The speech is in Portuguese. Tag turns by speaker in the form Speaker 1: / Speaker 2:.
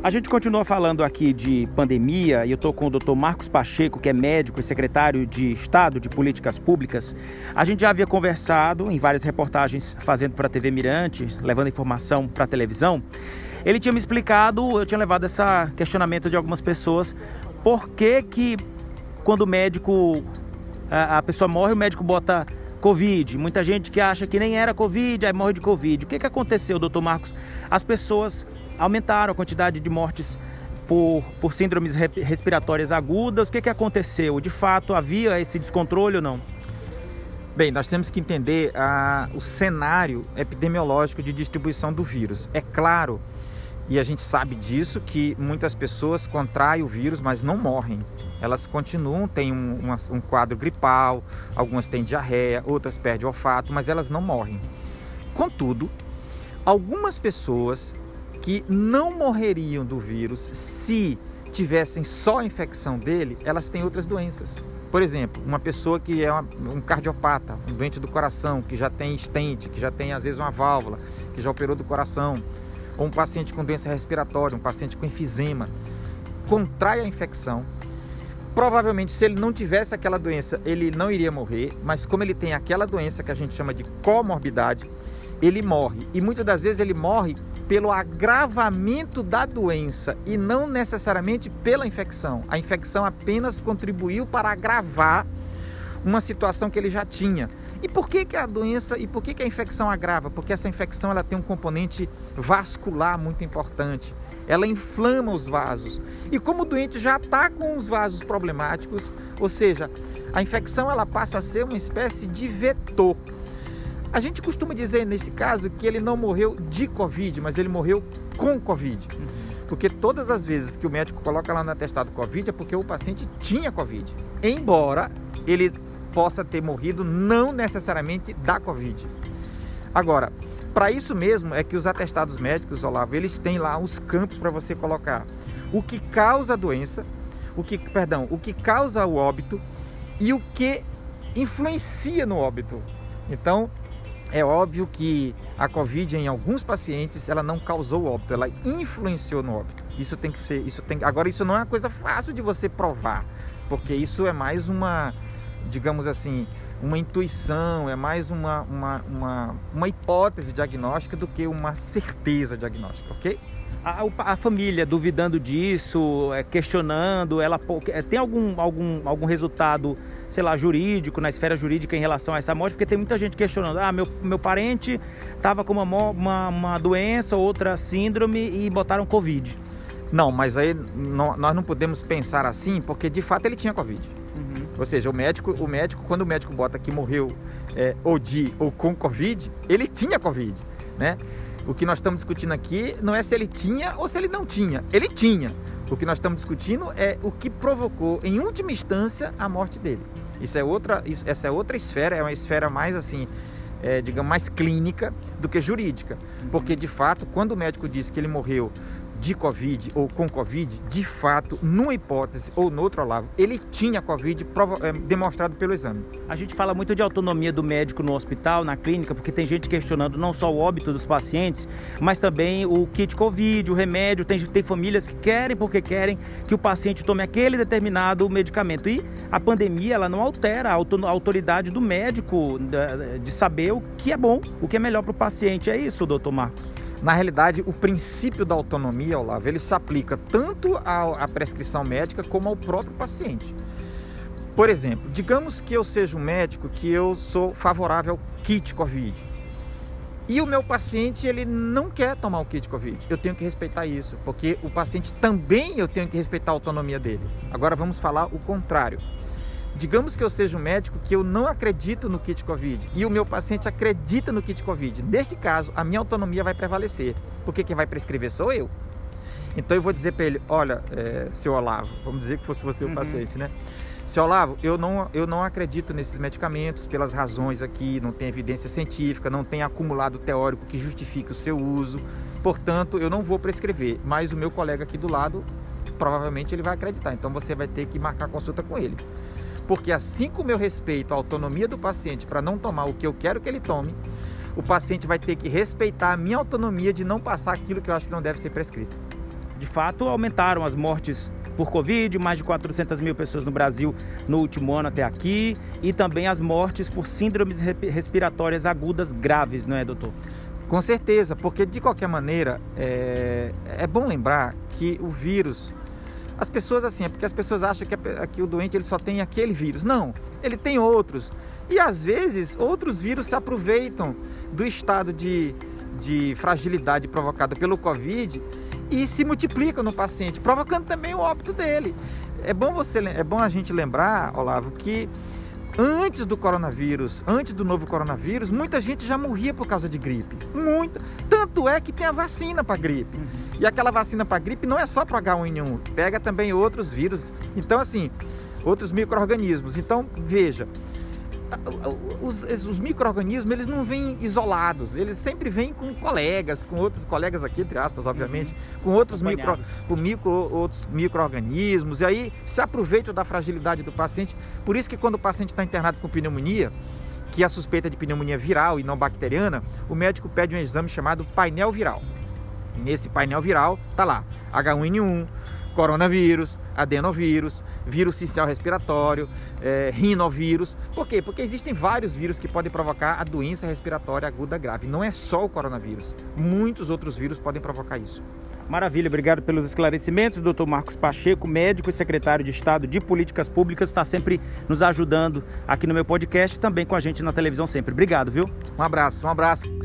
Speaker 1: A gente continua falando aqui de pandemia e eu estou com o Dr. Marcos Pacheco, que é médico e secretário de Estado de Políticas Públicas. A gente já havia conversado em várias reportagens fazendo para a TV Mirante, levando informação para a televisão. Ele tinha me explicado, eu tinha levado esse questionamento de algumas pessoas, por que que quando o médico, a, a pessoa morre, o médico bota Covid. Muita gente que acha que nem era Covid, aí morre de Covid. O que, que aconteceu, doutor Marcos? As pessoas aumentaram a quantidade de mortes por, por síndromes respiratórias agudas. O que, que aconteceu? De fato, havia esse descontrole ou não?
Speaker 2: Bem, nós temos que entender ah, o cenário epidemiológico de distribuição do vírus. É claro, e a gente sabe disso, que muitas pessoas contraem o vírus, mas não morrem. Elas continuam, têm um, um quadro gripal, algumas têm diarreia, outras perdem o olfato, mas elas não morrem. Contudo, algumas pessoas que não morreriam do vírus se tivessem só a infecção dele, elas têm outras doenças. Por exemplo, uma pessoa que é uma, um cardiopata, um doente do coração, que já tem estente, que já tem às vezes uma válvula, que já operou do coração, ou um paciente com doença respiratória, um paciente com enfisema, contrai a infecção. Provavelmente, se ele não tivesse aquela doença, ele não iria morrer, mas como ele tem aquela doença que a gente chama de comorbidade, ele morre. E muitas das vezes ele morre pelo agravamento da doença e não necessariamente pela infecção. A infecção apenas contribuiu para agravar uma situação que ele já tinha. E por que, que a doença e por que, que a infecção agrava? Porque essa infecção ela tem um componente vascular muito importante. Ela inflama os vasos. E como o doente já está com os vasos problemáticos, ou seja, a infecção ela passa a ser uma espécie de vetor a gente costuma dizer nesse caso que ele não morreu de Covid, mas ele morreu com Covid. Uhum. Porque todas as vezes que o médico coloca lá no atestado Covid é porque o paciente tinha Covid. Embora ele possa ter morrido não necessariamente da Covid. Agora, para isso mesmo é que os atestados médicos, Olavo, eles têm lá os campos para você colocar o que causa a doença, o que, perdão, o que causa o óbito e o que influencia no óbito. Então, é óbvio que a Covid em alguns pacientes ela não causou óbito, ela influenciou no óbito. Isso tem que ser, isso tem. Agora isso não é uma coisa fácil de você provar, porque isso é mais uma, digamos assim, uma intuição, é mais uma, uma, uma, uma hipótese diagnóstica do que uma certeza diagnóstica, ok?
Speaker 1: A, a, família duvidando disso, é, questionando, ela é, tem algum, algum, algum resultado sei lá, jurídico, na esfera jurídica em relação a essa morte, porque tem muita gente questionando, ah, meu, meu parente estava com uma, uma, uma doença, outra síndrome e botaram Covid.
Speaker 2: Não, mas aí não, nós não podemos pensar assim, porque de fato ele tinha Covid. Uhum. Ou seja, o médico, o médico, quando o médico bota que morreu é, ou de ou com Covid, ele tinha Covid, né? O que nós estamos discutindo aqui não é se ele tinha ou se ele não tinha. Ele tinha. O que nós estamos discutindo é o que provocou, em última instância, a morte dele. Isso é outra, isso, essa é outra esfera, é uma esfera mais assim, é, digamos, mais clínica do que jurídica. Porque, de fato, quando o médico disse que ele morreu de Covid ou com Covid, de fato, numa hipótese ou no outro Olavo, ele tinha Covid é, demonstrado pelo exame.
Speaker 1: A gente fala muito de autonomia do médico no hospital, na clínica, porque tem gente questionando não só o óbito dos pacientes, mas também o kit Covid, o remédio. Tem, tem famílias que querem, porque querem, que o paciente tome aquele determinado medicamento. E a pandemia, ela não altera a autoridade do médico de saber o que é bom, o que é melhor para o paciente. É isso, doutor Marcos?
Speaker 2: Na realidade, o princípio da autonomia, Olavo, ele se aplica tanto à, prescrição médica como ao próprio paciente. Por exemplo, digamos que eu seja um médico que eu sou favorável ao kit COVID. E o meu paciente, ele não quer tomar o kit COVID. Eu tenho que respeitar isso, porque o paciente também eu tenho que respeitar a autonomia dele. Agora vamos falar o contrário. Digamos que eu seja um médico que eu não acredito no kit Covid e o meu paciente acredita no kit Covid. Neste caso, a minha autonomia vai prevalecer, porque quem vai prescrever sou eu. Então eu vou dizer para ele, olha, é, seu Olavo, vamos dizer que fosse você o uhum. paciente, né? Seu Olavo, eu não, eu não acredito nesses medicamentos pelas razões aqui, não tem evidência científica, não tem acumulado teórico que justifique o seu uso, portanto eu não vou prescrever, mas o meu colega aqui do lado, provavelmente ele vai acreditar, então você vai ter que marcar consulta com ele. Porque assim como eu respeito a autonomia do paciente para não tomar o que eu quero que ele tome, o paciente vai ter que respeitar a minha autonomia de não passar aquilo que eu acho que não deve ser prescrito.
Speaker 1: De fato, aumentaram as mortes por Covid, mais de 400 mil pessoas no Brasil no último ano até aqui, e também as mortes por síndromes respiratórias agudas graves, não é, doutor?
Speaker 2: Com certeza, porque de qualquer maneira é, é bom lembrar que o vírus as pessoas assim, é porque as pessoas acham que, que o doente ele só tem aquele vírus. Não, ele tem outros. E às vezes outros vírus se aproveitam do estado de, de fragilidade provocada pelo Covid e se multiplicam no paciente, provocando também o óbito dele. É bom você é bom a gente lembrar, Olavo, que antes do coronavírus, antes do novo coronavírus, muita gente já morria por causa de gripe. Muita. Tanto é que tem a vacina para gripe. Uhum. E aquela vacina para gripe não é só para H1N1, pega também outros vírus. Então, assim, outros micro-organismos. Então, veja, os, os micro-organismos eles não vêm isolados, eles sempre vêm com colegas, com outros colegas aqui, entre aspas, obviamente, uhum. com outros micro, com micro, outros micro-organismos, e aí se aproveitam da fragilidade do paciente. Por isso que quando o paciente está internado com pneumonia, que é suspeita de pneumonia viral e não bacteriana, o médico pede um exame chamado painel viral. Nesse painel viral tá lá H1N1, coronavírus, adenovírus, vírus social respiratório, é, rinovírus. Por quê? Porque existem vários vírus que podem provocar a doença respiratória aguda grave. Não é só o coronavírus. Muitos outros vírus podem provocar isso.
Speaker 1: Maravilha, obrigado pelos esclarecimentos. Doutor Marcos Pacheco, médico e secretário de Estado de Políticas Públicas, está sempre nos ajudando aqui no meu podcast e também com a gente na televisão sempre. Obrigado, viu?
Speaker 2: Um abraço, um abraço.